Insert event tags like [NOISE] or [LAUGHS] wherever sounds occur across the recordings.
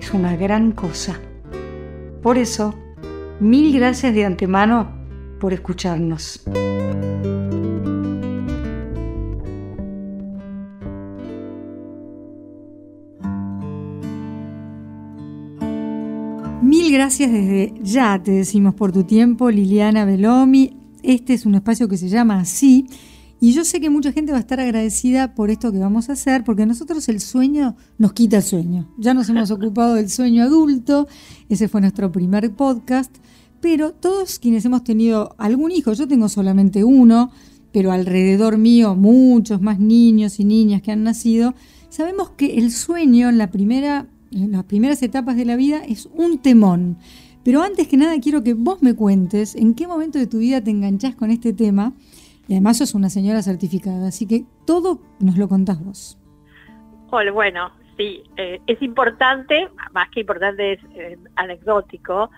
es una gran cosa. Por eso, mil gracias de antemano por escucharnos. Mil gracias desde ya, te decimos por tu tiempo, Liliana Belomi. Este es un espacio que se llama así y yo sé que mucha gente va a estar agradecida por esto que vamos a hacer, porque nosotros el sueño nos quita el sueño. Ya nos hemos [LAUGHS] ocupado del sueño adulto, ese fue nuestro primer podcast, pero todos quienes hemos tenido algún hijo, yo tengo solamente uno, pero alrededor mío muchos más niños y niñas que han nacido, sabemos que el sueño en, la primera, en las primeras etapas de la vida es un temón. Pero antes que nada quiero que vos me cuentes en qué momento de tu vida te enganchás con este tema y además sos una señora certificada, así que todo nos lo contás vos. Hola, bueno, sí, eh, es importante, más que importante es eh, anecdótico,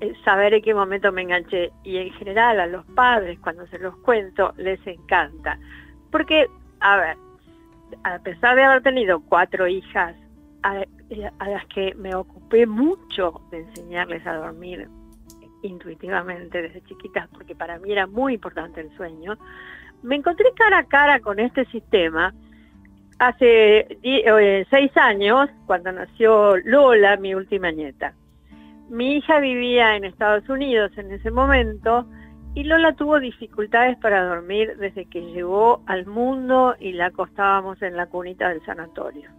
eh, saber en qué momento me enganché. Y en general a los padres, cuando se los cuento, les encanta. Porque, a ver, a pesar de haber tenido cuatro hijas, a las que me ocupé mucho de enseñarles a dormir intuitivamente desde chiquitas, porque para mí era muy importante el sueño, me encontré cara a cara con este sistema hace eh, seis años, cuando nació Lola, mi última nieta. Mi hija vivía en Estados Unidos en ese momento y Lola tuvo dificultades para dormir desde que llegó al mundo y la acostábamos en la cunita del sanatorio.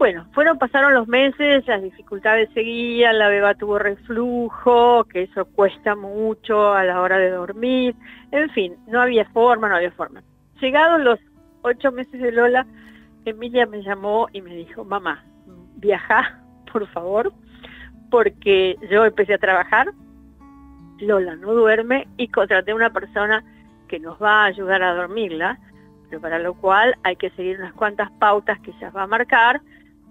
Bueno, fueron, pasaron los meses, las dificultades seguían, la beba tuvo reflujo, que eso cuesta mucho a la hora de dormir, en fin, no había forma, no había forma. Llegados los ocho meses de Lola, Emilia me llamó y me dijo, mamá, viaja, por favor, porque yo empecé a trabajar, Lola no duerme y contraté una persona que nos va a ayudar a dormirla, pero para lo cual hay que seguir unas cuantas pautas que ella va a marcar,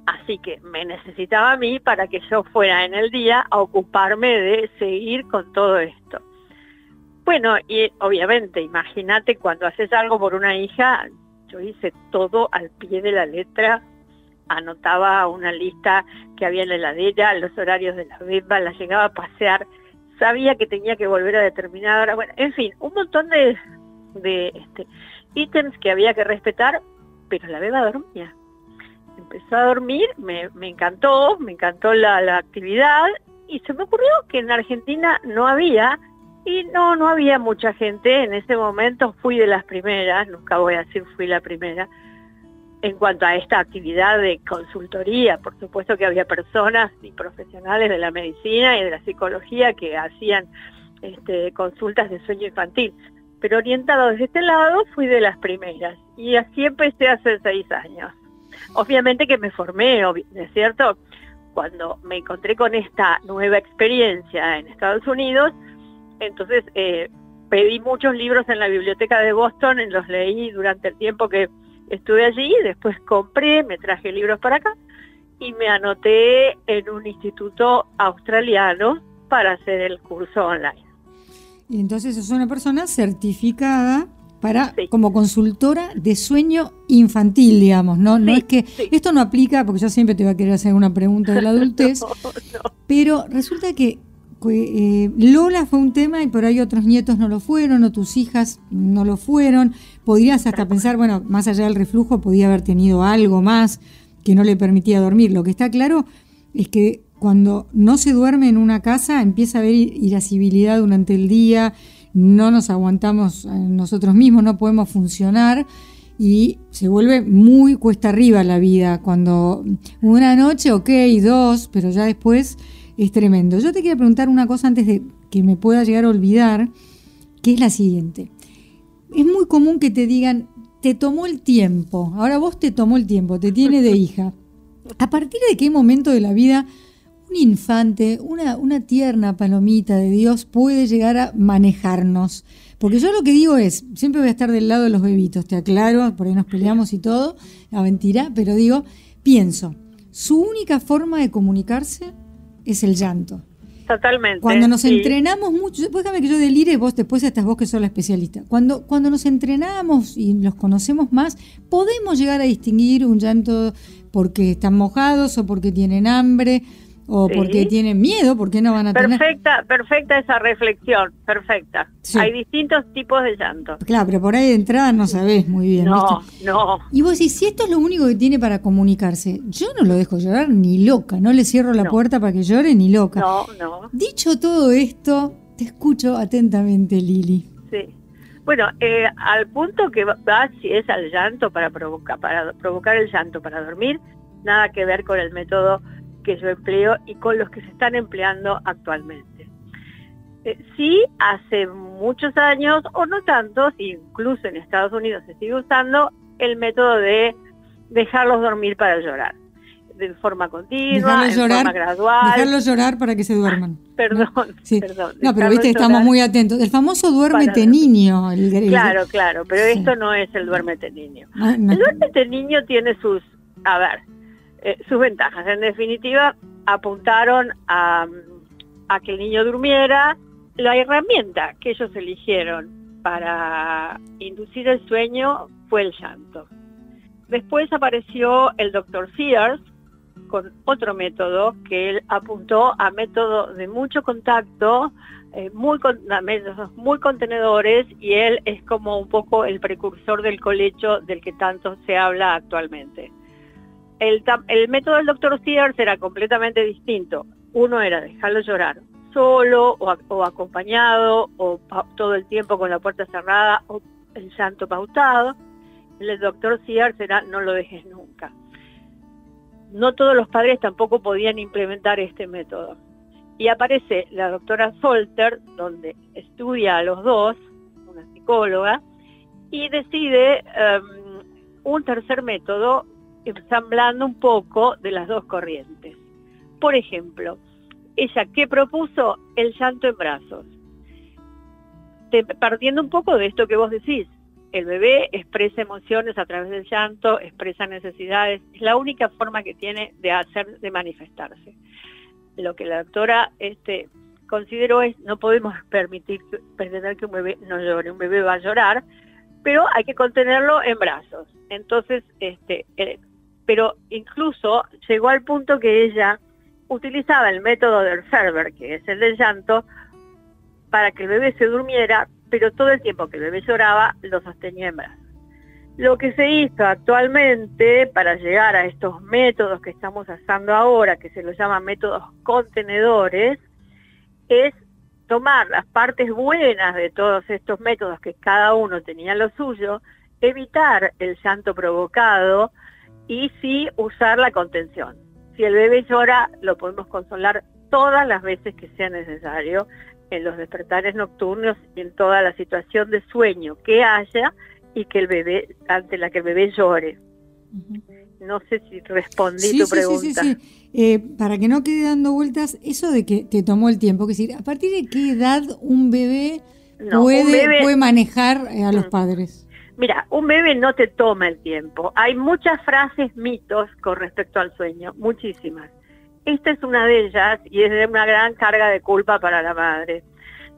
Así que me necesitaba a mí para que yo fuera en el día a ocuparme de seguir con todo esto. Bueno, y obviamente, imagínate cuando haces algo por una hija, yo hice todo al pie de la letra, anotaba una lista que había en la heladera, los horarios de la beba, la llegaba a pasear, sabía que tenía que volver a determinada hora, bueno, en fin, un montón de, de este, ítems que había que respetar, pero la beba dormía empezó a dormir, me, encantó, me encantó la, actividad y se me ocurrió que en Argentina no había y no, no había mucha gente. En ese momento fui de las primeras, nunca voy a decir fui la primera, en cuanto a esta actividad de consultoría. Por supuesto que había personas y profesionales de la medicina y de la psicología que hacían este, consultas de sueño infantil. Pero orientado desde este lado fui de las primeras y así empecé hace seis años. Obviamente que me formé, ¿es cierto? Cuando me encontré con esta nueva experiencia en Estados Unidos, entonces eh, pedí muchos libros en la biblioteca de Boston, los leí durante el tiempo que estuve allí, después compré, me traje libros para acá y me anoté en un instituto australiano para hacer el curso online. Y entonces es una persona certificada para como consultora de sueño infantil, digamos, ¿no? no es que esto no aplica porque yo siempre te voy a querer hacer una pregunta de la [LAUGHS] adultez, pero resulta que eh, Lola fue un tema y por ahí otros nietos no lo fueron o tus hijas no lo fueron. Podrías hasta pensar, bueno, más allá del reflujo podía haber tenido algo más que no le permitía dormir. Lo que está claro es que cuando no se duerme en una casa empieza a haber irascibilidad durante el día, no nos aguantamos nosotros mismos, no podemos funcionar y se vuelve muy cuesta arriba la vida. Cuando una noche, ok, dos, pero ya después es tremendo. Yo te quiero preguntar una cosa antes de que me pueda llegar a olvidar, que es la siguiente. Es muy común que te digan, te tomó el tiempo, ahora vos te tomó el tiempo, te tiene de [LAUGHS] hija. ¿A partir de qué momento de la vida un infante, una, una tierna palomita de Dios puede llegar a manejarnos. Porque yo lo que digo es, siempre voy a estar del lado de los bebitos, te aclaro, por ahí nos peleamos y todo, la mentira, pero digo, pienso, su única forma de comunicarse es el llanto. Totalmente. Cuando nos entrenamos mucho, déjame que yo delire, vos después estás vos que sos la especialista. Cuando, cuando nos entrenamos y los conocemos más, podemos llegar a distinguir un llanto porque están mojados o porque tienen hambre o porque tienen miedo, porque no van a perfecta, tener... Perfecta esa reflexión, perfecta. Hay distintos tipos de llanto. Claro, pero por ahí de entrada no sabés muy bien. No, no. Y vos decís, si esto es lo único que tiene para comunicarse, yo no lo dejo llorar ni loca, no le cierro la puerta para que llore ni loca. No, no. Dicho todo esto, te escucho atentamente, Lili. Sí. Bueno, eh, al punto que va, si es al llanto para provocar, para provocar el llanto para dormir, nada que ver con el método que yo empleo y con los que se están empleando actualmente. Eh, sí, hace muchos años, o no tantos, incluso en Estados Unidos se sigue usando el método de dejarlos dormir para llorar de forma continua, de forma gradual. Dejarlos llorar para que se duerman. perdón, [LAUGHS] perdón. No, pero viste, estamos muy atentos. El famoso duérmete niño. claro, claro, pero esto no es el duérmete niño. Ah, el duérmete niño tiene sus, a ver, eh, sus ventajas. En definitiva, apuntaron a, que el niño durmiera. La herramienta que ellos eligieron para inducir el sueño fue el llanto. Después apareció el doctor Sears con otro método que él apuntó a método de mucho contacto, eh, muy, muy contenedores y él es como un poco el precursor del colecho del que tanto se habla actualmente. El, método del doctor Sears era completamente distinto. Uno era dejarlo llorar solo o, acompañado o todo el tiempo con la puerta cerrada o el llanto pautado. El doctor Sears era no lo dejes nunca. No todos los padres tampoco podían implementar este método. Y aparece la doctora Solter, donde estudia a los dos, una psicóloga, y decide em, un tercer método ensamblando un poco de las dos corrientes. Por ejemplo, ella que propuso el llanto en brazos, partiendo un poco de esto que vos decís, el bebé expresa emociones a través del llanto, expresa necesidades, es la única forma que tiene de hacer, de manifestarse. Lo que la doctora este, consideró es, no podemos permitir, pretender que un bebé no llore, un bebé va a llorar, pero hay que contenerlo en brazos. Entonces, este, eh, pero incluso llegó al punto que ella utilizaba el método del Ferber, que es el del llanto, para que el bebé se durmiera, pero todo el tiempo que el bebé lloraba lo sostenía en brazos. Lo que se hizo actualmente para llegar a estos métodos que estamos usando ahora, que se los llama métodos contenedores, es tomar las partes buenas de todos estos métodos que cada uno tenía lo suyo, evitar el llanto provocado, y sí usar la contención. Si el bebé llora, lo podemos consolar todas las veces que sea necesario en los despertares nocturnos y en toda la situación de sueño que haya y que el bebé, ante la que el bebé llore. No sé si respondí tu pregunta. Sí, sí, eh, para que no quede dando vueltas, eso de que te tomó el tiempo, que decir, ¿a partir de qué edad un bebé, puede, puede manejar eh, a los mm. padres? Mira, un bebé no te toma el tiempo. Hay muchas frases, mitos con respecto al sueño, muchísimas. Esta es una de ellas y es de una gran carga de culpa para la madre.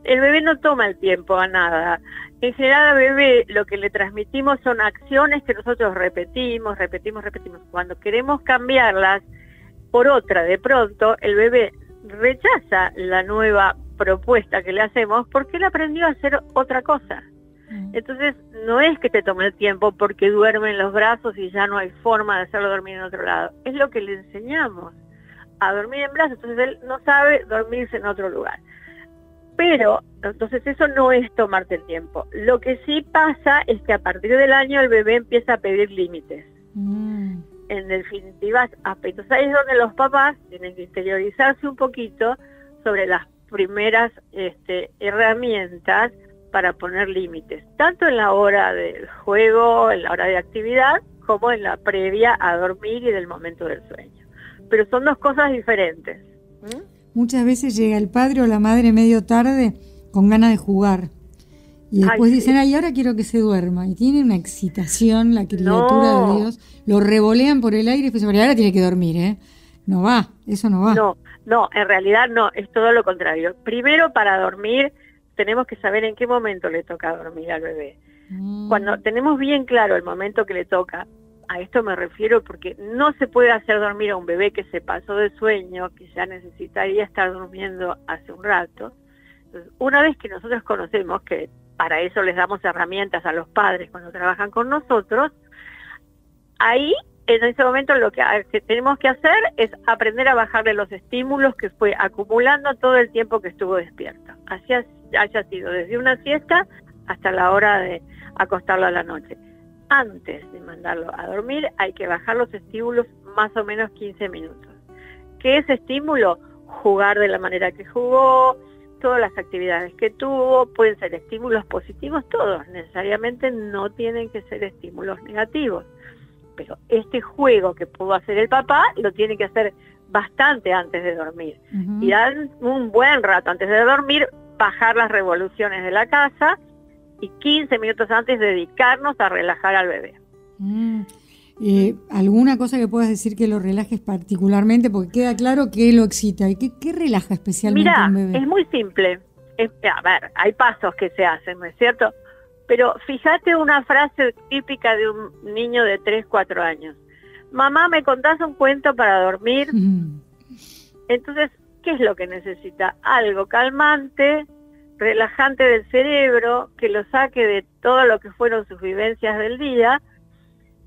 El bebé no toma el tiempo a nada. En general al bebé lo que le transmitimos son acciones que nosotros repetimos, repetimos, repetimos. Cuando queremos cambiarlas por otra, de pronto el bebé rechaza la nueva propuesta que le hacemos porque él aprendió a hacer otra cosa. Entonces, no es que te tome el tiempo porque duerme en los brazos y ya no hay forma de hacerlo dormir en otro lado. Es lo que le enseñamos, a dormir en brazos. Entonces, él no sabe dormirse en otro lugar. Pero, entonces eso no es tomarte el tiempo. Lo que sí pasa es que a partir del año el bebé empieza a pedir límites. Mm. En definitiva, aspectos. Ahí es donde los papás tienen que interiorizarse un poquito sobre las primeras este, herramientas para poner límites, tanto en la hora del juego, en la hora de actividad, como en la previa a dormir y del momento del sueño. Pero son dos cosas diferentes. ¿Mm? Muchas veces llega el padre o la madre medio tarde con ganas de jugar. Y después dicen, ay, ahora quiero que se duerma. Y tiene una excitación la criatura de Dios. Lo revolean por el aire y después, ahora tiene que dormir, ¿eh? No va, eso no va. No, no, en realidad no, es todo lo contrario. Primero, para dormir, tenemos que saber en qué momento le toca dormir al bebé. Mm. Cuando tenemos bien claro el momento que le toca, a esto me refiero porque no se puede hacer dormir a un bebé que se pasó de sueño, que ya necesitaría estar durmiendo hace un rato. una vez que nosotros conocemos que para eso les damos herramientas a los padres cuando trabajan con nosotros, ahí en ese momento lo que, tenemos que hacer es aprender a bajarle los estímulos que fue acumulando todo el tiempo que estuvo despierta. Así haya sido desde una siesta hasta la hora de acostarlo a la noche. Antes de mandarlo a dormir hay que bajar los estímulos más o menos 15 minutos. ¿Qué es estímulo? Jugar de la manera que jugó, todas las actividades que tuvo, pueden ser estímulos positivos todos, necesariamente no tienen que ser estímulos negativos. Pero este juego que pudo hacer el papá lo tiene que hacer bastante antes de dormir. Y dan un buen rato antes de dormir, bajar las revoluciones de la casa y 15 minutos antes dedicarnos a relajar al bebé. Mm. Eh, ¿Alguna cosa que puedas decir que lo relajes particularmente? Porque queda claro que lo excita. ¿Y qué, relaja especialmente Mira, un bebé? es muy simple. a ver, hay pasos que se hacen, ¿no es cierto? Pero fíjate una frase típica de un niño de 3, 4 años. Mamá, ¿me contás un cuento para dormir? Entonces, ¿qué es lo que necesita? Algo calmante, relajante del cerebro, que lo saque de todo lo que fueron sus vivencias del día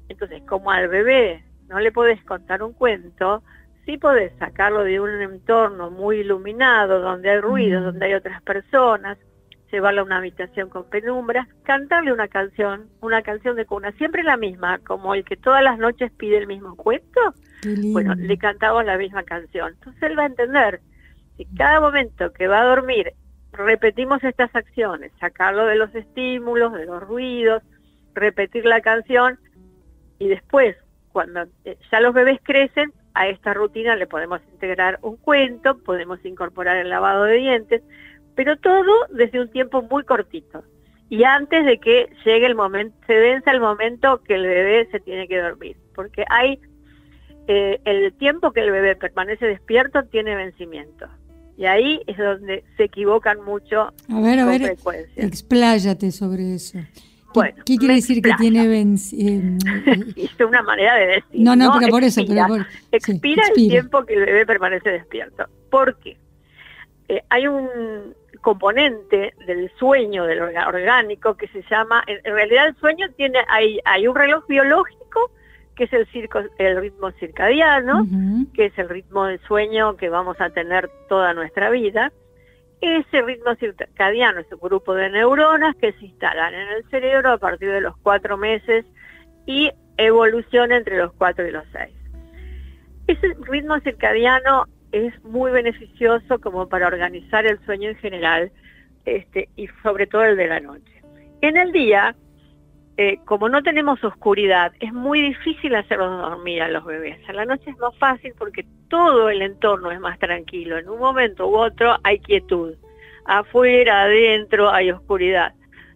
entonces, como al bebé no le podés contar un cuento, sí podés sacarlo de un entorno muy iluminado, donde hay ruido, mm. donde hay otras personas, llevarlo a una habitación con penumbra, cantarle una canción, una canción de cuna, siempre la misma, como el que todas las noches pide el mismo cuento, bueno, le cantamos la misma canción. Entonces él va a entender si cada momento que va a dormir repetimos estas acciones, sacarlo de los estímulos, de los ruidos, repetir la canción, y después, cuando eh, ya los bebés crecen, a esta rutina le podemos integrar un cuento, podemos incorporar el lavado de dientes, pero todo desde un tiempo muy cortito. Y antes de que llegue el momento, se dense el momento que el bebé se tiene que dormir, porque hay eh, el tiempo que el bebé permanece despierto tiene vencimiento. Y ahí es donde se equivocan mucho a ver, a ver, Expláyate sobre eso. ¿Qué, quiere decir que tiene vencimiento? [LAUGHS] es una manera de decir. No, no, pero por eso. expira, el tiempo que el bebé permanece despierto. ¿Por qué? Eh, hay un componente del sueño del orgánico que se llama, en, realidad el sueño tiene, hay, hay un reloj biológico que es el, circo, el ritmo circadiano, que es el ritmo del sueño que vamos a tener toda nuestra vida, ese ritmo circadiano es un grupo de neuronas que se instalan en el cerebro a partir de los cuatro meses y evoluciona entre los cuatro y los seis. Ese ritmo circadiano es muy beneficioso como para organizar el sueño en general este, y sobre todo el de la noche. En el día, eh, como no tenemos oscuridad, es muy difícil hacerlos dormir a los bebés. A la noche es más fácil porque todo el entorno es más tranquilo. En un momento u otro hay quietud. Afuera, adentro hay oscuridad.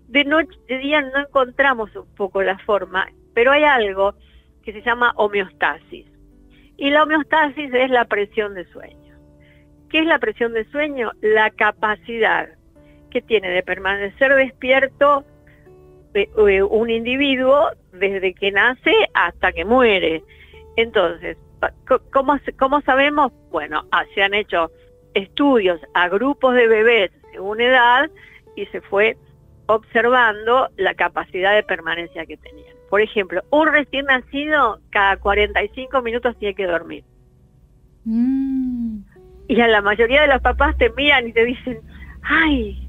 De noche, de día no encontramos un poco la forma, pero hay algo que se llama homeostasis. Y la homeostasis es la presión de sueño. ¿Qué es la presión de sueño? La capacidad que tiene de permanecer despierto un individuo desde que nace hasta que muere. Entonces, ¿cómo, cómo sabemos? Bueno, ah, se han hecho estudios a grupos de bebés según edad y se fue observando la capacidad de permanencia que tenían. Por ejemplo, un recién nacido cada 45 minutos tiene que dormir. Mm. Y a la mayoría de los papás te miran y te dicen, ay,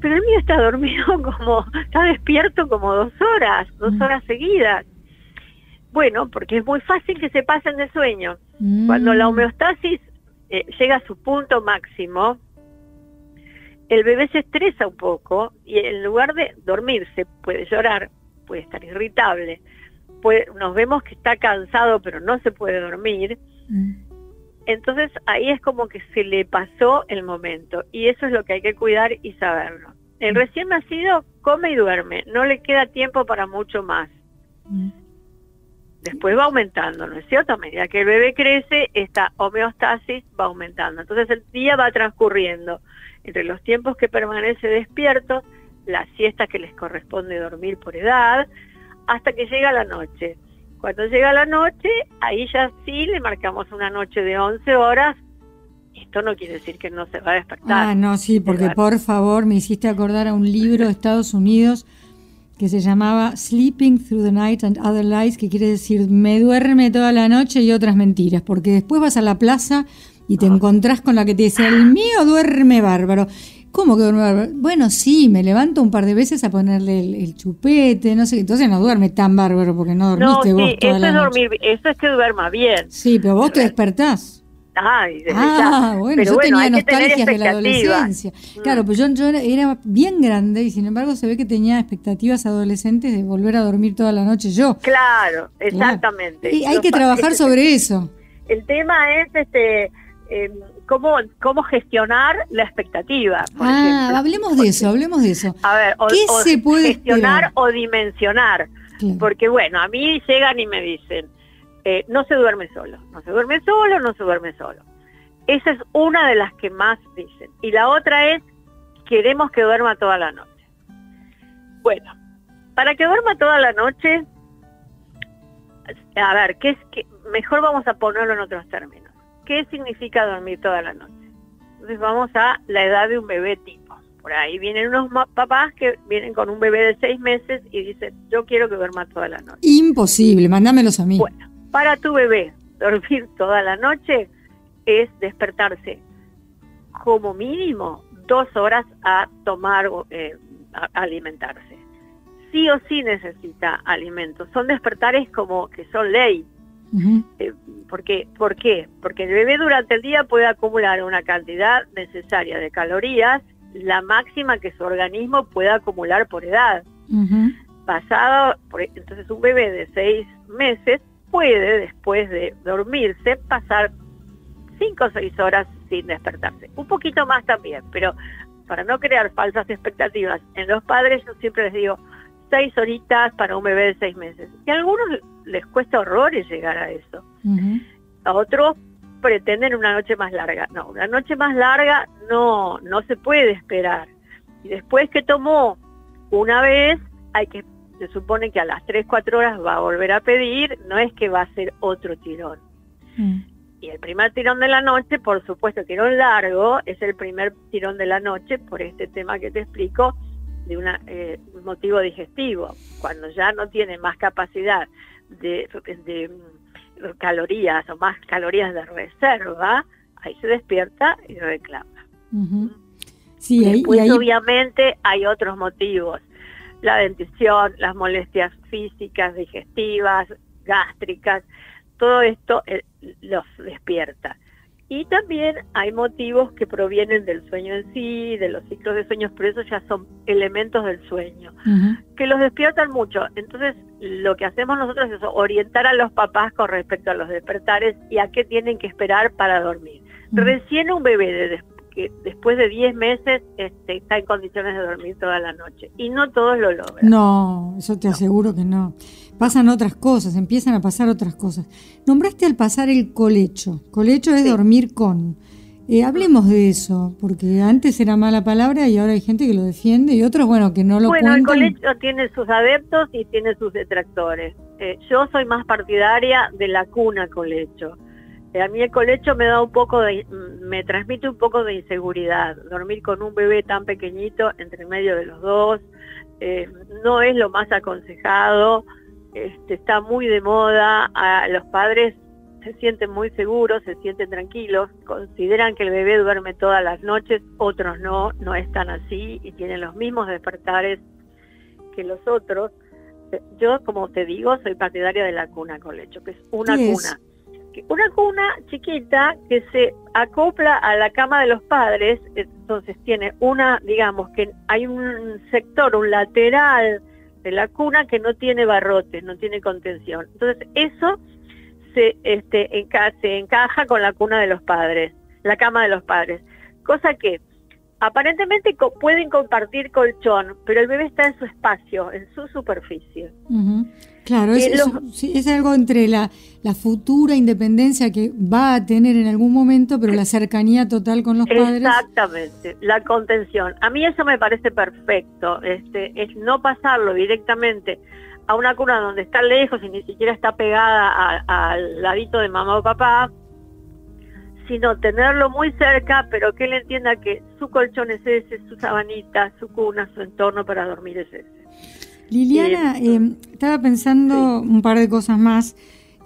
pero el mío está dormido [LAUGHS] como, está despierto como dos horas, dos mm. horas seguidas. Bueno, porque es muy fácil que se pasen de sueño. Cuando la mm. homeostasis eh, llega a su punto máximo, el bebé se estresa un poco y en lugar de dormirse puede llorar, puede estar irritable, puede, nos vemos que está cansado pero no se puede dormir. Mm. Entonces ahí es como que se le pasó el momento y eso es lo que hay que cuidar y saberlo. El recién nacido come y duerme, no le queda tiempo para mucho más. Después va aumentando, ¿no es cierto? A medida que el bebé crece, esta homeostasis va aumentando. Entonces el día va transcurriendo entre los tiempos que permanece despierto, la siesta que les corresponde dormir por edad, hasta que llega la noche. Cuando llega la noche, ahí ya sí le marcamos una noche de 11 horas. Esto no quiere decir que no se va a despertar. Ah, no, sí, porque por favor me hiciste acordar a un libro de Estados Unidos que se llamaba Sleeping Through the Night and Other Lies, que quiere decir me duerme toda la noche y otras mentiras, porque después vas a la plaza y te ah. encontrás con la que te dice, el mío duerme bárbaro. ¿Cómo que duerme Bueno, sí, me levanto un par de veces a ponerle el, chupete, no sé, entonces no duerme tan bárbaro porque no dormiste no, vos sí, eso es dormir, eso es que duerma bien. Sí, pero vos te despertás. Ay, ah, bueno, yo tenía nostalgias de la adolescencia. Mm. Claro, pues yo, yo, era bien grande y sin embargo se ve que tenía expectativas adolescentes de volver a dormir toda la noche yo. Claro, exactamente. Y hay que trabajar sobre eso. El tema es este eh, cómo, cómo gestionar la expectativa. ah, hablemos de eso, hablemos de eso. A ver, o, ¿Qué se puede gestionar o dimensionar? Porque bueno, a mí llegan y me dicen, eh, no se duerme solo, no se duerme solo, no se duerme solo. Esa es una de las que más dicen. Y la otra es, queremos que duerma toda la noche. Bueno, para que duerma toda la noche, a ver, ¿qué es que mejor vamos a ponerlo en otros términos? ¿Qué significa dormir toda la noche? Entonces vamos a la edad de un bebé tipo. Por ahí vienen unos papás que vienen con un bebé de seis meses y dicen, yo quiero que duerma toda la noche. Imposible, mándamelos a mí. Bueno, para tu bebé, dormir toda la noche es despertarse como mínimo dos horas a tomar, eh, a alimentarse. Sí o sí necesita alimentos. Son despertares como que son ley. Eh, porque, ¿Por qué? Porque el bebé durante el día puede acumular una cantidad necesaria de calorías, la máxima que su organismo puede acumular por edad. Pasado, entonces un bebé de seis meses puede, después de dormirse, pasar cinco o seis horas sin despertarse. Un poquito más también, pero para no crear falsas expectativas en los padres, yo siempre les digo, seis horitas para un bebé de seis meses. Y algunos les cuesta horrores llegar a eso. A otros pretenden una noche más larga. No, una noche más larga no, no se puede esperar. Y después que tomó una vez, hay que, se supone que a las tres, cuatro horas va a volver a pedir, no es que va a ser otro tirón. Mm. Y el primer tirón de la noche, por supuesto, tirón largo, es el primer tirón de la noche por este tema que te explico, de una, eh, un motivo digestivo, cuando ya no tiene más capacidad de, mm, calorías o más calorías de reserva, ahí se despierta y reclama. sí, Después, obviamente, hay otros motivos. La dentición, las molestias físicas, digestivas, gástricas, todo esto eh, los despierta. Y también hay motivos que provienen del sueño en sí, de los ciclos de sueños, pero eso ya son elementos del sueño, que los despiertan mucho. Entonces, lo que hacemos nosotros es orientar a los papás con respecto a los despertares y a qué tienen que esperar para dormir. Recién un bebé de que después de 10 meses este, está en condiciones de dormir toda la noche. Y no todos lo logran. No, eso te aseguro que no. Pasan otras cosas, empiezan a pasar otras cosas. Nombraste al pasar el colecho. Colecho es dormir con. Eh, hablemos de eso, porque antes era mala palabra y ahora hay gente que lo defiende y otros, bueno, que no lo Bueno, el colecho tiene sus adeptos y tiene sus detractores. Eh, yo soy más partidaria de la cuna colecho eh, a mí el colecho me da un poco de, me transmite un poco de inseguridad. Dormir con un bebé tan pequeñito entre medio de los dos no es lo más aconsejado. Este, está muy de moda. A los padres se sienten muy seguros, se sienten tranquilos, consideran que el bebé duerme todas las noches, otros no, no están así y tienen los mismos despertares que los otros. Yo, como te digo, soy partidaria de la cuna colecho, que es una cuna una cuna chiquita que se acopla a la cama de los padres, entonces tiene una, digamos que hay un sector, un lateral de la cuna que no tiene barrotes, no tiene contención. Entonces eso se, este, se encaja con la cuna de los padres, la cama de los padres. Cosa que aparentemente pueden compartir colchón, pero el bebé está en su espacio, en su superficie. Claro, es, es, algo entre la, la, futura independencia que va a tener en algún momento, pero la cercanía total con los padres. Exactamente, la contención. A mí eso me parece perfecto, este, es no pasarlo directamente a una cuna donde está lejos y ni siquiera está pegada al ladito de mamá o papá, sino tenerlo muy cerca, pero que él entienda que su colchón es ese, su sabanita, su cuna, su entorno para dormir es ese. Liliana, eh, estaba pensando un par de cosas más.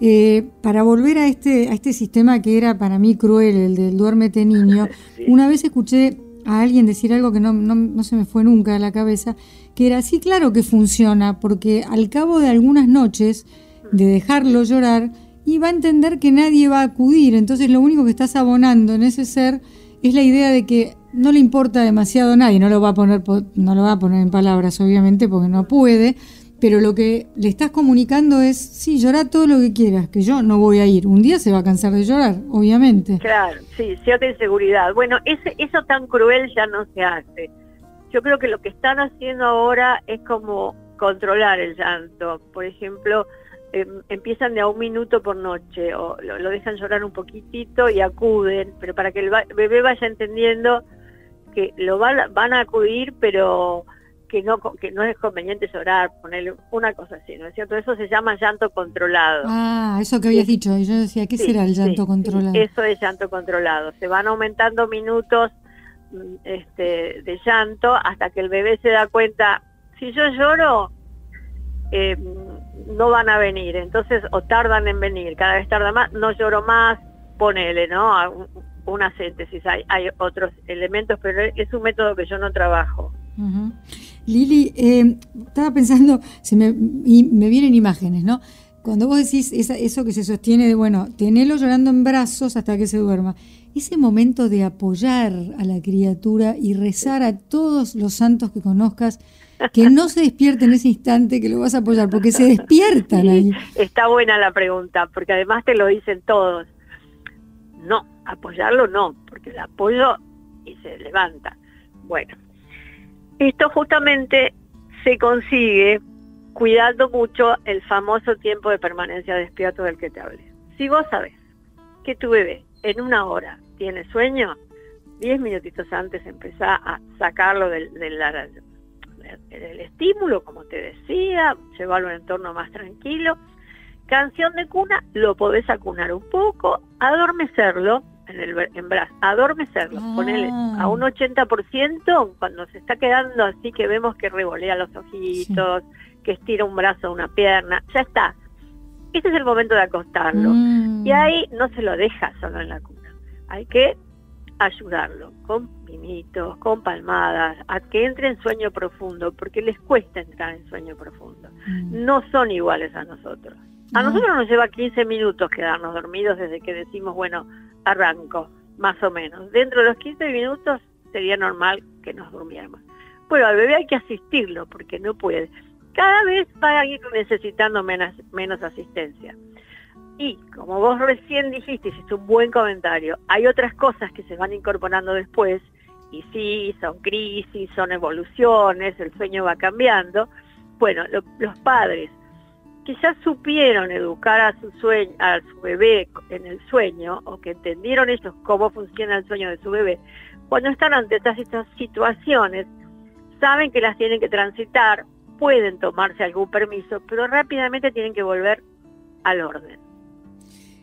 Eh, para volver a este, a este sistema que era para mí cruel, el del duérmete niño, [LAUGHS] una vez escuché a alguien decir algo que no, no, no, se me fue nunca a la cabeza, que era así, claro que funciona, porque al cabo de algunas noches de dejarlo llorar, iba a entender que nadie va a acudir. Entonces lo único que estás abonando en ese ser es la idea de que no le importa demasiado a nadie, no lo va a poner, no lo va a poner en palabras, obviamente, porque no puede, pero lo que le estás comunicando es, sí, llora todo lo que quieras, que yo no voy a ir. Un día se va a cansar de llorar, obviamente. Claro, sí, cierta inseguridad. Bueno, ese, eso tan cruel ya no se hace. Yo creo que lo que están haciendo ahora es como controlar el llanto. Por ejemplo, Em, empiezan de a un minuto por noche o lo, dejan llorar un poquitito y acuden, pero para que el bebé vaya entendiendo que lo van a acudir, pero que no que no es conveniente llorar, ponerle una cosa así, ¿no es cierto? Eso se llama llanto controlado. Ah, eso que habías dicho, yo decía, ¿qué será el llanto controlado? eso es llanto controlado, se van aumentando minutos mm, este, de llanto hasta que el bebé se da cuenta, si yo lloro, eh, no van a venir, entonces o tardan en venir, cada vez tarda más, no lloro más, ponele, ¿no? Una síntesis, hay, hay otros elementos, pero es un método que yo no trabajo. Lili, eh, estaba pensando, se me, me vienen imágenes, ¿no? Cuando vos decís eso que se sostiene de, bueno, tenelo llorando en brazos hasta que se duerma, ese momento de apoyar a la criatura y rezar a todos los santos que conozcas, que no se despierte en ese instante que lo vas a apoyar, porque se despiertan ahí. Está buena la pregunta, porque además te lo dicen todos. No, apoyarlo no, porque el apoyo y se levanta. Bueno, esto justamente se consigue cuidando mucho el famoso tiempo de permanencia despierto del que te hablé. Si vos sabes que tu bebé en una hora tiene sueño, diez minutitos antes empezá a sacarlo del, del, el estímulo, como te decía, llevarlo a un entorno más tranquilo. Canción de cuna, lo podés acunar un poco, adormecerlo en el en brazos, adormecerlo, ah. a un 80% cuando se está quedando así que vemos que revolea los ojitos, que estira un brazo, una pierna, ya está. Este es el momento de acostarlo. Mm. Y ahí no se lo deja solo en la cuna. Hay que ayudarlo con pinitos, con palmadas, a que entre en sueño profundo, porque les cuesta entrar en sueño profundo. Mm. No son iguales a nosotros. A nosotros nos lleva 15 minutos quedarnos dormidos desde que decimos, bueno, arranco, más o menos. Dentro de los 15 minutos sería normal que nos durmiéramos. Bueno, al bebé hay que asistirlo porque no puede. Cada vez va a ir necesitando menos, menos asistencia. Y como vos recién dijiste, hiciste un buen comentario, hay otras cosas que se van incorporando después, y sí, son crisis, son evoluciones, el sueño va cambiando. Bueno, los padres que ya supieron educar a su sueño, a su bebé en el sueño, o que entendieron ellos cómo funciona el sueño de su bebé, cuando están ante estas situaciones, saben que las tienen que transitar, pueden tomarse algún permiso, pero rápidamente tienen que volver al orden.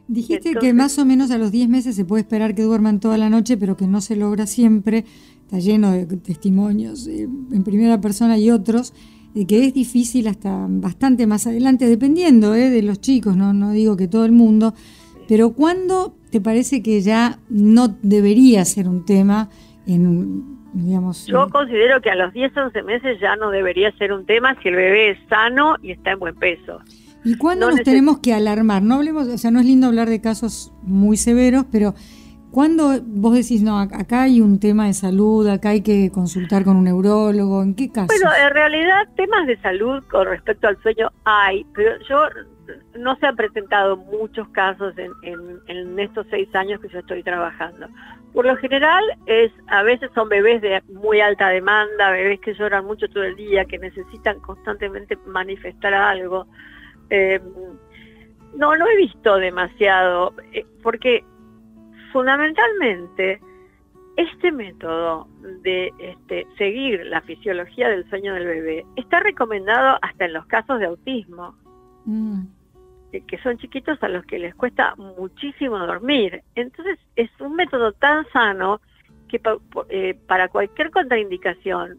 Dijiste que más o menos a los 10 meses se puede esperar que duerman toda la noche, pero que no se logra siempre. Está lleno de testimonios eh, en primera persona y otros, que es difícil hasta bastante más adelante, dependiendo eh, de los chicos, ¿no? no digo que todo el mundo. Pero ¿cuándo te parece que ya no debería ser un tema en, digamos... Yo considero que a los 10, 11 meses ya no debería ser un tema si el bebé es sano y está en buen peso. ¿Y cuándo nos tenemos que alarmar? No hablemos, o sea, no es lindo hablar de casos muy severos, pero ¿cuándo vos decís, no, acá hay un tema de salud, acá hay que consultar con un neurólogo? ¿En qué caso? Bueno, en realidad temas de salud con respecto al sueño hay, pero yo no se han presentado muchos casos en, estos seis años que yo estoy trabajando. Por lo general, es a veces son bebés de muy alta demanda, bebés que lloran mucho todo el día, que necesitan constantemente manifestar algo. Eh, no, no he visto demasiado, eh, porque fundamentalmente este método de este, seguir la fisiología del sueño del bebé está recomendado hasta en los casos de autismo, mm. que son chiquitos a los que les cuesta muchísimo dormir. Entonces es un método tan sano que eh, para cualquier contraindicación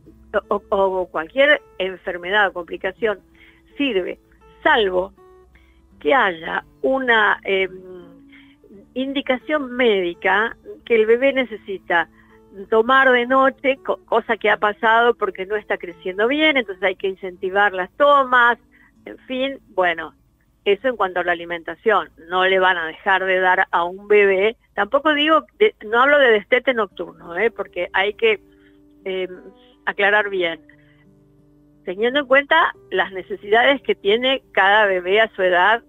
o, cualquier enfermedad o complicación sirve, salvo que haya una... Em, indicación médica que el bebé necesita tomar de noche, cosa que ha pasado porque no está creciendo bien, entonces hay que incentivar las tomas, en fin, bueno, eso en cuanto a la alimentación, no le van a dejar de dar a un bebé, tampoco digo, no hablo de destete nocturno, ¿eh? porque hay que em, aclarar bien, teniendo en cuenta las necesidades que tiene cada bebé a su edad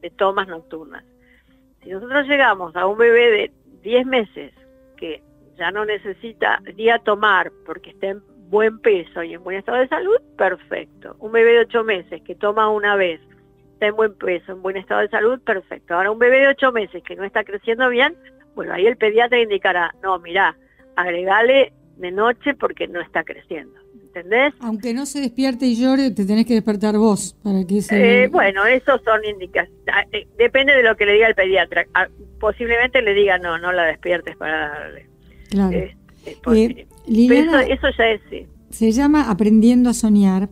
de tomas nocturnas. Si nosotros llegamos a un bebé de 10 meses que ya no necesita día tomar porque está en buen peso y en buen estado de salud, perfecto. Un bebé de 8 meses que toma una vez, está en buen peso, en buen estado de salud, perfecto. Ahora un bebé de 8 meses que no está creciendo bien, bueno, ahí el pediatra indicará, no, mira, agregale de noche porque no está creciendo. ¿Entendés? Aunque no se despierte y llore, te tenés que despertar vos para que se... Eh, bueno, esos son indicaciones. Ah, eh, depende de lo que le diga el pediatra. Ah, posiblemente le diga, no, no la despiertes para darle. Claro. Eh, Liliana, eso, ya es, sí. Se llama Aprendiendo a Soñar,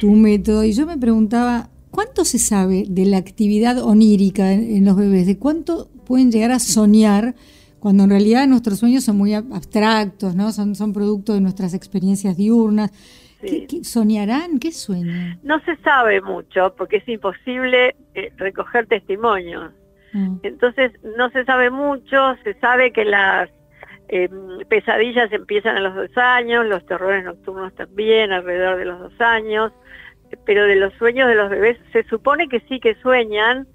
tu método. Y yo me preguntaba, ¿cuánto se sabe de la actividad onírica en los bebés? ¿De cuánto pueden llegar a soñar? Cuando en realidad nuestros sueños son muy abstractos, ¿no? Son, son producto de nuestras experiencias diurnas. ¿Qué, soñarán? ¿Qué sueñan? No se sabe mucho porque es imposible eh, recoger testimonios. Mm. Entonces no se sabe mucho, se sabe que las em, pesadillas empiezan a los dos años, los terrores nocturnos también alrededor de los dos años, pero de los sueños de los bebés se supone que sí que sueñan,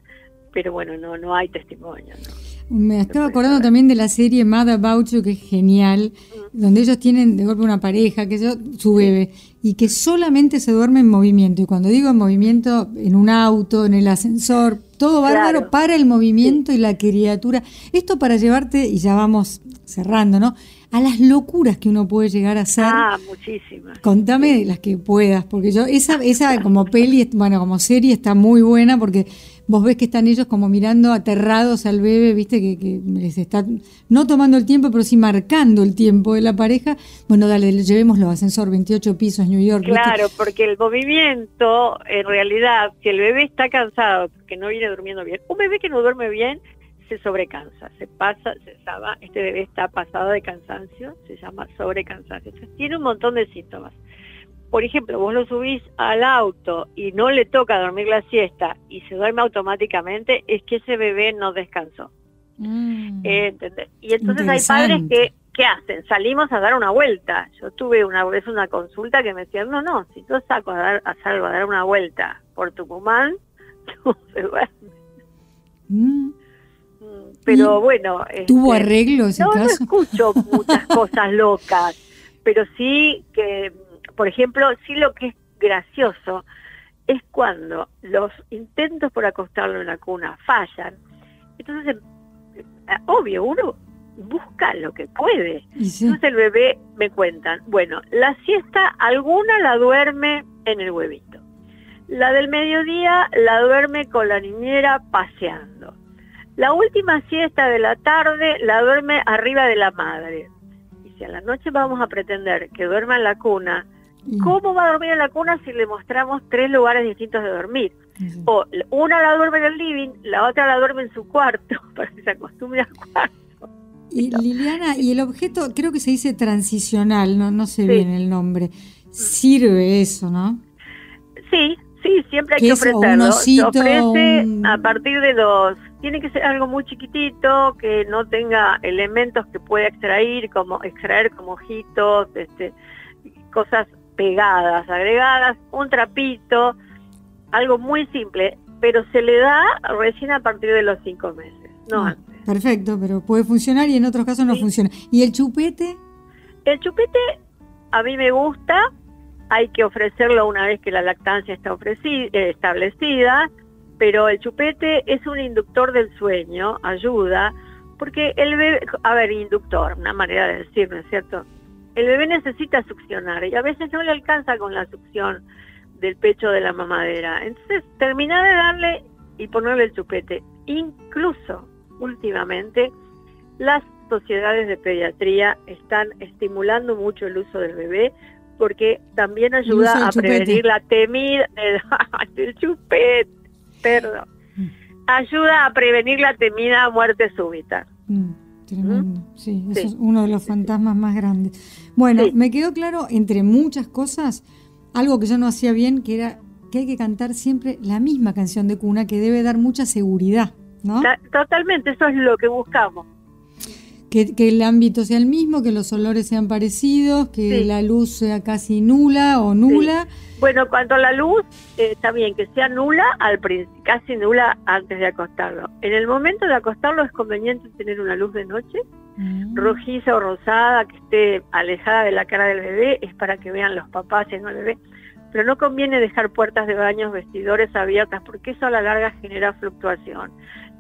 pero bueno, no, no hay testimonios. ¿no? Me estaba acordando también de la serie Mad About You, que es genial, donde ellos tienen de golpe una pareja, que yo, su bebé, y que solamente se duerme en movimiento. Y cuando digo en movimiento, en un auto, en el ascensor, todo bárbaro para el movimiento y la criatura. Esto para llevarte, y ya vamos cerrando, ¿no? A las locuras que uno puede llegar a hacer. Ah, muchísimas. Contame las que puedas, porque yo, esa, esa como peli, bueno, como serie está muy buena porque vos ves que están ellos como mirando aterrados al bebé, viste, que, les está no tomando el tiempo, pero sí marcando el tiempo de la pareja. Bueno, dale, llevémoslo, ascensor, 28 pisos, New York. Claro, porque el movimiento, en realidad, si el bebé está cansado, que no viene durmiendo bien, un bebé que no duerme bien se sobrecansa, se pasa, se sabe, este bebé está pasado de cansancio, se llama sobrecansancio. Entonces tiene un montón de síntomas por ejemplo, vos lo subís al auto y no le toca dormir la siesta y se duerme automáticamente, es que ese bebé no descansó. Mm. Y entonces hay padres que, ¿qué hacen? Salimos a dar una vuelta. Yo tuve una vez una consulta que me decían, no, no, si tú saco a, dar, a salvo a dar una vuelta por Tucumán, [LAUGHS] no se duerme. Mm. Mm, pero bueno... ¿Tuvo este, arreglo ese no, caso? No escucho muchas [LAUGHS] cosas locas, pero sí que por ejemplo, sí lo que es gracioso es cuando los intentos por acostarlo en la cuna fallan. Entonces, eh, obvio, uno busca lo que puede. Entonces el bebé me cuentan, bueno, la siesta alguna la duerme en el huevito. La del mediodía la duerme con la niñera paseando. La última siesta de la tarde la duerme arriba de la madre. Y si a la noche vamos a pretender que duerma en la cuna, ¿Cómo va a dormir en la cuna si le mostramos tres lugares distintos de dormir? O una la duerme en el living, la otra la duerme en su cuarto, [LAUGHS] para que se acostumbre al cuarto. Y Liliana, y el objeto, creo que se dice transicional, no, no sé bien el nombre. Sirve eso, ¿no? Sí, sí, siempre hay que ofrecerlo. Se ofrece a partir de los... Tiene que ser algo muy chiquitito, que no tenga elementos que pueda extraer, como extraer como ojitos, este, cosas pegadas, agregadas, un trapito, algo muy simple, pero se le da recién a partir de los cinco meses, no Ah, antes. Perfecto, pero puede funcionar y en otros casos no funciona. ¿Y el chupete? El chupete a mí me gusta, hay que ofrecerlo una vez que la lactancia está ofreci- eh, establecida, pero el chupete es un inductor del sueño, ayuda, porque el bebé, a ver, inductor, una manera de decir, ¿no es cierto? El bebé necesita succionar y a veces no le alcanza con la succión del pecho de la mamadera. Entonces, termina de darle y ponerle el chupete. Incluso, últimamente, las sociedades de pediatría están estimulando mucho el uso del bebé porque también ayuda a chupete. prevenir la temida [LAUGHS] del chupete, perdón. Ayuda a prevenir la temida muerte súbita. Mm, tremendo. Sí, eso es uno de los fantasmas más grandes. Bueno, Sí. me quedó claro, entre muchas cosas, algo que yo no hacía bien, que era que hay que cantar siempre la misma canción de cuna, que debe dar mucha seguridad, ¿no? Ta- Totalmente, eso es lo que buscamos. Que, que el ámbito sea el mismo, que los olores sean parecidos, que Sí. la luz sea casi nula o nula. Bueno, cuanto a la luz, eh, está bien que sea nula, al casi nula antes de acostarlo. En el momento de acostarlo es conveniente tener una luz de noche, Mm. rojiza o rosada, que esté alejada de la cara del bebé, es para que vean los papás y no el bebé. Pero no conviene dejar puertas de baños, vestidores abiertas, porque eso a la larga genera fluctuación.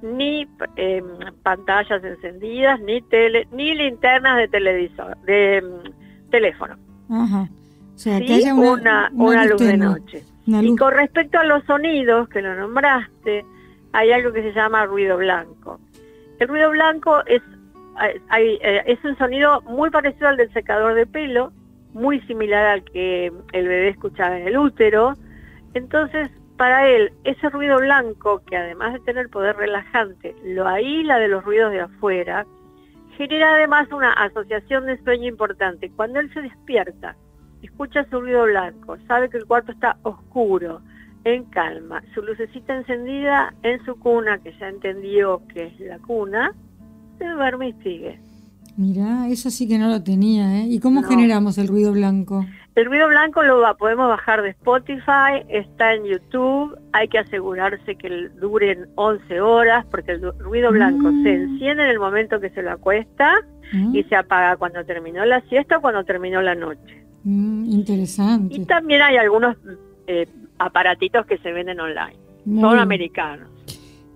Ni eh, pantallas encendidas, ni tele, ni linternas de televisor, de mm, teléfono. Ajá. O sea, Sí, que haya una, una, una una luz de noche. Y con respecto a los sonidos, que lo nombraste, hay algo que se llama ruido blanco. El ruido blanco es, hay- eh, es un sonido muy parecido al del secador de pelo, muy similar al que el bebé escuchaba en el útero. Entonces, para él, ese ruido blanco, que además de tener poder relajante, lo aísla de los ruidos de afuera, genera además una asociación de sueño importante. Cuando él se despierta, escucha su ruido blanco, sabe que el cuarto está oscuro, en calma, su lucecita encendida en su cuna, que ya entendió que es la cuna, se duerme y sigue. Mirá, eso sí que no lo tenía, ¿eh? ¿Y cómo No. generamos el ruido blanco? El ruido blanco lo podemos bajar de Spotify, está en YouTube, hay que asegurarse que duren 11 horas, porque el ruido blanco Mm. se enciende en el momento que se lo acuesta ¿Mm? y se apaga cuando terminó la siesta o cuando terminó la noche. Mm, interesante. Y también hay algunos eh, aparatitos que se venden online, son americanos.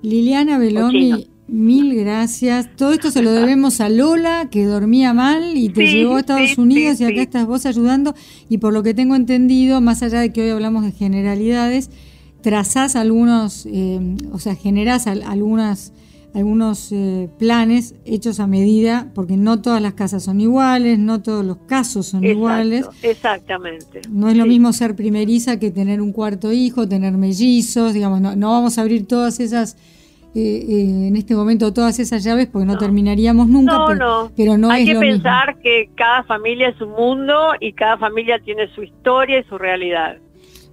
Liliana Belomi, Cochino. Mil gracias. Todo esto se lo debemos a Lola, que dormía mal y te Sí, llevó a Estados sí, Unidos sí, y acá estás vos ayudando. Y por lo que tengo entendido, más allá de que hoy hablamos de generalidades, trazás algunos, eh, o sea, generás al- algunas algunos eh, planes hechos a medida, porque no todas las casas son iguales, no todos los casos son Exacto, iguales. exactamente. No es lo mismo ser primeriza que tener un cuarto hijo, tener mellizos, digamos, no, no vamos a abrir todas esas, eh, eh, en este momento, todas esas llaves porque no, No. terminaríamos nunca, No, pero, no. pero no Hay es que lo mismo. pensar que cada familia es un mundo y cada familia tiene su historia y su realidad.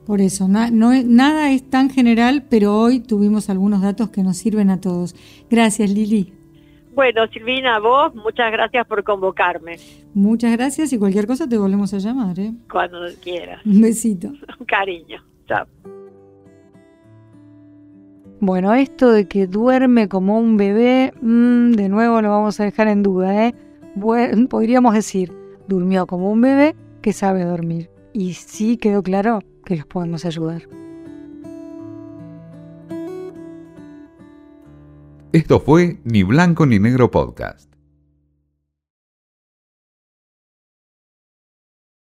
Por eso, na- no es- nada es tan general, pero hoy tuvimos algunos datos que nos sirven a todos. Gracias, Lili. Bueno, Silvina, a vos, muchas gracias por convocarme Muchas gracias y cualquier cosa te volvemos a llamar. ¿eh? cuando quieras. Un besito. [LAUGHS] Un cariño. Chao. Bueno, esto de que duerme como un bebé, mm, de nuevo lo vamos a dejar en duda, ¿eh? Bue- [LAUGHS] podríamos decir, durmió como un bebé que sabe dormir. Y sí quedó claro que los podemos ayudar. Esto fue Ni Blanco ni Negro Podcast.